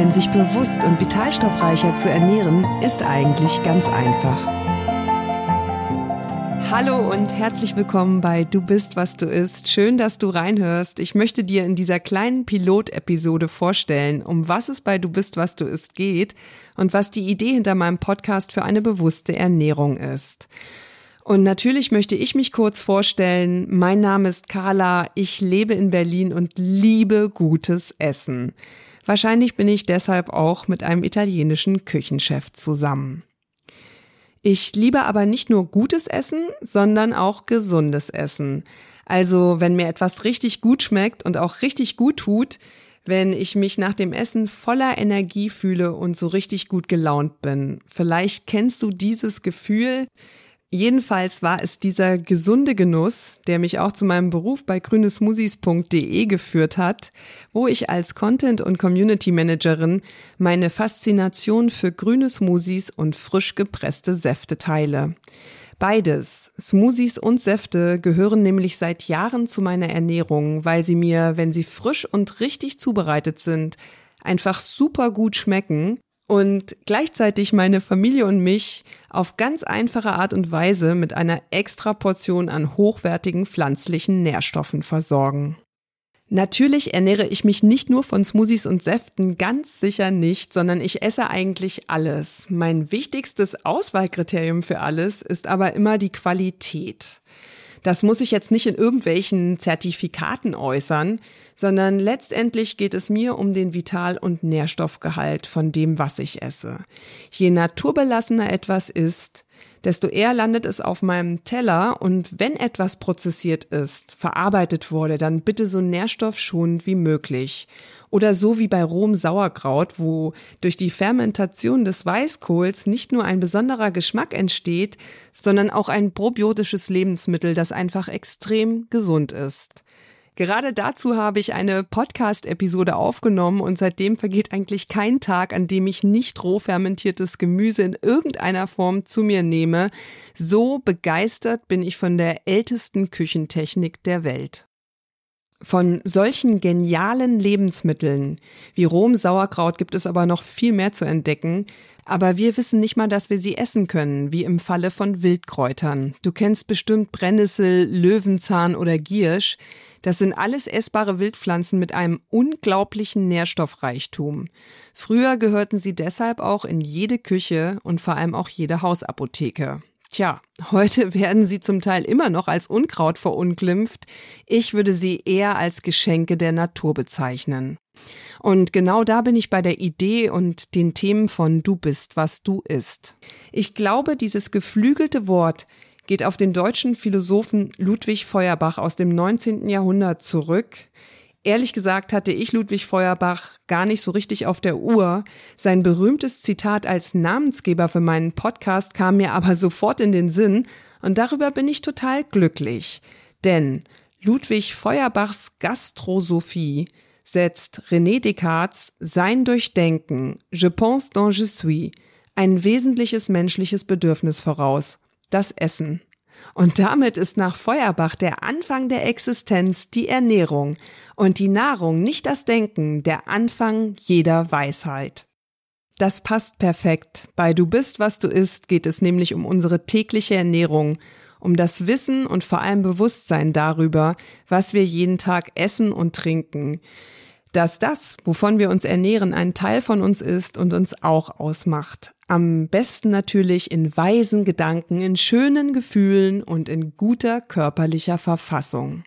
Denn sich bewusst und vitalstoffreicher zu ernähren, ist eigentlich ganz einfach. Hallo und herzlich willkommen bei Du bist, was du isst. Schön, dass du reinhörst. Ich möchte dir in dieser kleinen Pilotepisode vorstellen, um was es bei Du bist, was du isst geht und was die Idee hinter meinem Podcast für eine bewusste Ernährung ist. Und natürlich möchte ich mich kurz vorstellen. Mein Name ist Carla. Ich lebe in Berlin und liebe gutes Essen. Wahrscheinlich bin ich deshalb auch mit einem italienischen Küchenchef zusammen. Ich liebe aber nicht nur gutes Essen, sondern auch gesundes Essen. Also wenn mir etwas richtig gut schmeckt und auch richtig gut tut, wenn ich mich nach dem Essen voller Energie fühle und so richtig gut gelaunt bin. Vielleicht kennst du dieses Gefühl, Jedenfalls war es dieser gesunde Genuss, der mich auch zu meinem Beruf bei grünesmusis.de geführt hat, wo ich als Content- und Community Managerin meine Faszination für grüne Smoothies und frisch gepresste Säfte teile. Beides, Smoothies und Säfte, gehören nämlich seit Jahren zu meiner Ernährung, weil sie mir, wenn sie frisch und richtig zubereitet sind, einfach super gut schmecken und gleichzeitig meine Familie und mich auf ganz einfache Art und Weise mit einer extra Portion an hochwertigen pflanzlichen Nährstoffen versorgen. Natürlich ernähre ich mich nicht nur von Smoothies und Säften, ganz sicher nicht, sondern ich esse eigentlich alles. Mein wichtigstes Auswahlkriterium für alles ist aber immer die Qualität. Das muss ich jetzt nicht in irgendwelchen Zertifikaten äußern, sondern letztendlich geht es mir um den Vital- und Nährstoffgehalt von dem, was ich esse. Je naturbelassener etwas ist, desto eher landet es auf meinem Teller und wenn etwas prozessiert ist, verarbeitet wurde, dann bitte so nährstoffschonend wie möglich. Oder so wie bei rohem Sauerkraut, wo durch die Fermentation des Weißkohls nicht nur ein besonderer Geschmack entsteht, sondern auch ein probiotisches Lebensmittel, das einfach extrem gesund ist. Gerade dazu habe ich eine Podcast-Episode aufgenommen und seitdem vergeht eigentlich kein Tag, an dem ich nicht roh fermentiertes Gemüse in irgendeiner Form zu mir nehme. So begeistert bin ich von der ältesten Küchentechnik der Welt. Von solchen genialen Lebensmitteln wie rohem Sauerkraut gibt es aber noch viel mehr zu entdecken. Aber wir wissen nicht mal, dass wir sie essen können, wie im Falle von Wildkräutern. Du kennst bestimmt Brennnessel, Löwenzahn oder Giersch. Das sind alles essbare Wildpflanzen mit einem unglaublichen Nährstoffreichtum. Früher gehörten sie deshalb auch in jede Küche und vor allem auch jede Hausapotheke. Tja, heute werden sie zum Teil immer noch als Unkraut verunglimpft. Ich würde sie eher als Geschenke der Natur bezeichnen. Und genau da bin ich bei der Idee und den Themen von Du bist, was du isst. Ich glaube, dieses geflügelte Wort geht auf den deutschen Philosophen Ludwig Feuerbach aus dem 19. Jahrhundert zurück. Ehrlich gesagt hatte ich Ludwig Feuerbach gar nicht so richtig auf der Uhr. Sein berühmtes Zitat als Namensgeber für meinen Podcast kam mir aber sofort in den Sinn und darüber bin ich total glücklich. Denn Ludwig Feuerbachs Gastrosophie setzt René Descartes sein Durchdenken, je pense dont je suis, ein wesentliches menschliches Bedürfnis voraus das Essen. Und damit ist nach Feuerbach der Anfang der Existenz die Ernährung und die Nahrung nicht das Denken, der Anfang jeder Weisheit. Das passt perfekt. Bei Du bist, was du isst geht es nämlich um unsere tägliche Ernährung, um das Wissen und vor allem Bewusstsein darüber, was wir jeden Tag essen und trinken. Dass das, wovon wir uns ernähren, ein Teil von uns ist und uns auch ausmacht. Am besten natürlich in weisen Gedanken, in schönen Gefühlen und in guter körperlicher Verfassung.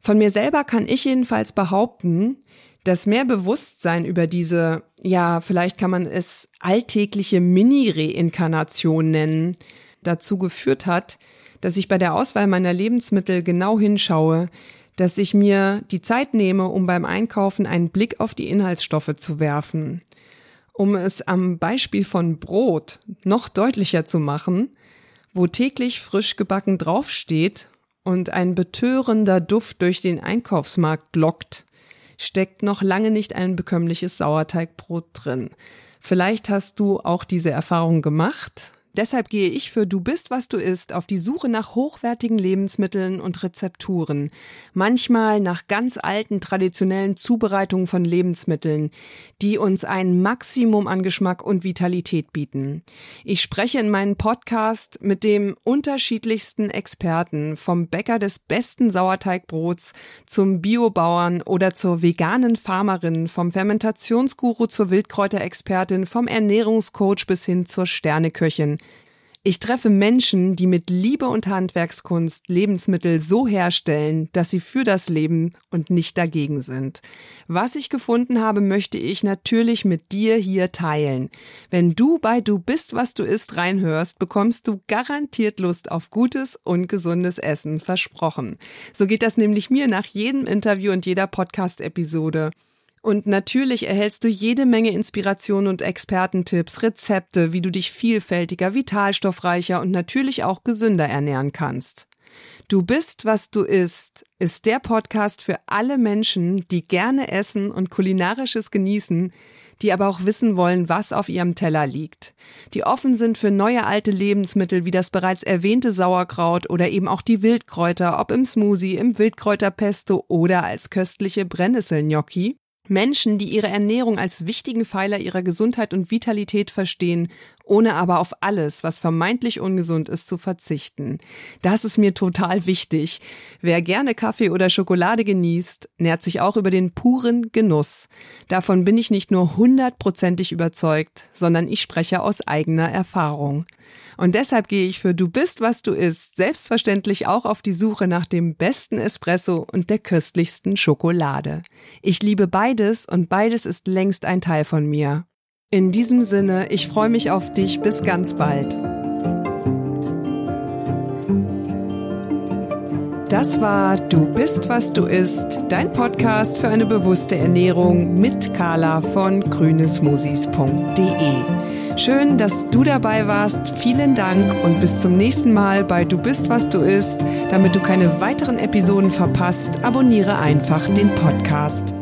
Von mir selber kann ich jedenfalls behaupten, dass mehr Bewusstsein über diese, ja, vielleicht kann man es alltägliche Mini-Reinkarnation nennen, dazu geführt hat, dass ich bei der Auswahl meiner Lebensmittel genau hinschaue, dass ich mir die Zeit nehme, um beim Einkaufen einen Blick auf die Inhaltsstoffe zu werfen. Um es am Beispiel von Brot noch deutlicher zu machen, wo täglich frisch gebacken draufsteht und ein betörender Duft durch den Einkaufsmarkt lockt, steckt noch lange nicht ein bekömmliches Sauerteigbrot drin. Vielleicht hast du auch diese Erfahrung gemacht. Deshalb gehe ich für Du bist, was du isst auf die Suche nach hochwertigen Lebensmitteln und Rezepturen. Manchmal nach ganz alten traditionellen Zubereitungen von Lebensmitteln, die uns ein Maximum an Geschmack und Vitalität bieten. Ich spreche in meinem Podcast mit dem unterschiedlichsten Experten, vom Bäcker des besten Sauerteigbrots zum Biobauern oder zur veganen Farmerin, vom Fermentationsguru zur Wildkräuterexpertin, vom Ernährungscoach bis hin zur Sterneköchin. Ich treffe Menschen, die mit Liebe und Handwerkskunst Lebensmittel so herstellen, dass sie für das Leben und nicht dagegen sind. Was ich gefunden habe, möchte ich natürlich mit dir hier teilen. Wenn du bei Du bist, was du isst reinhörst, bekommst du garantiert Lust auf gutes und gesundes Essen, versprochen. So geht das nämlich mir nach jedem Interview und jeder Podcast-Episode. Und natürlich erhältst du jede Menge Inspiration und Expertentipps, Rezepte, wie du dich vielfältiger, vitalstoffreicher und natürlich auch gesünder ernähren kannst. Du bist, was du isst, ist der Podcast für alle Menschen, die gerne essen und kulinarisches genießen, die aber auch wissen wollen, was auf ihrem Teller liegt, die offen sind für neue alte Lebensmittel wie das bereits erwähnte Sauerkraut oder eben auch die Wildkräuter, ob im Smoothie, im Wildkräuterpesto oder als köstliche Brennnesselgnocchi Menschen, die ihre Ernährung als wichtigen Pfeiler ihrer Gesundheit und Vitalität verstehen, ohne aber auf alles, was vermeintlich ungesund ist, zu verzichten. Das ist mir total wichtig. Wer gerne Kaffee oder Schokolade genießt, nährt sich auch über den puren Genuss. Davon bin ich nicht nur hundertprozentig überzeugt, sondern ich spreche aus eigener Erfahrung. Und deshalb gehe ich für Du bist, was du isst, selbstverständlich auch auf die Suche nach dem besten Espresso und der köstlichsten Schokolade. Ich liebe beides und beides ist längst ein Teil von mir. In diesem Sinne, ich freue mich auf dich. Bis ganz bald. Das war Du bist, was du isst, dein Podcast für eine bewusste Ernährung mit Carla von grünesmoothies.de. Schön, dass du dabei warst. Vielen Dank und bis zum nächsten Mal bei Du bist, was du isst. Damit du keine weiteren Episoden verpasst, abonniere einfach den Podcast.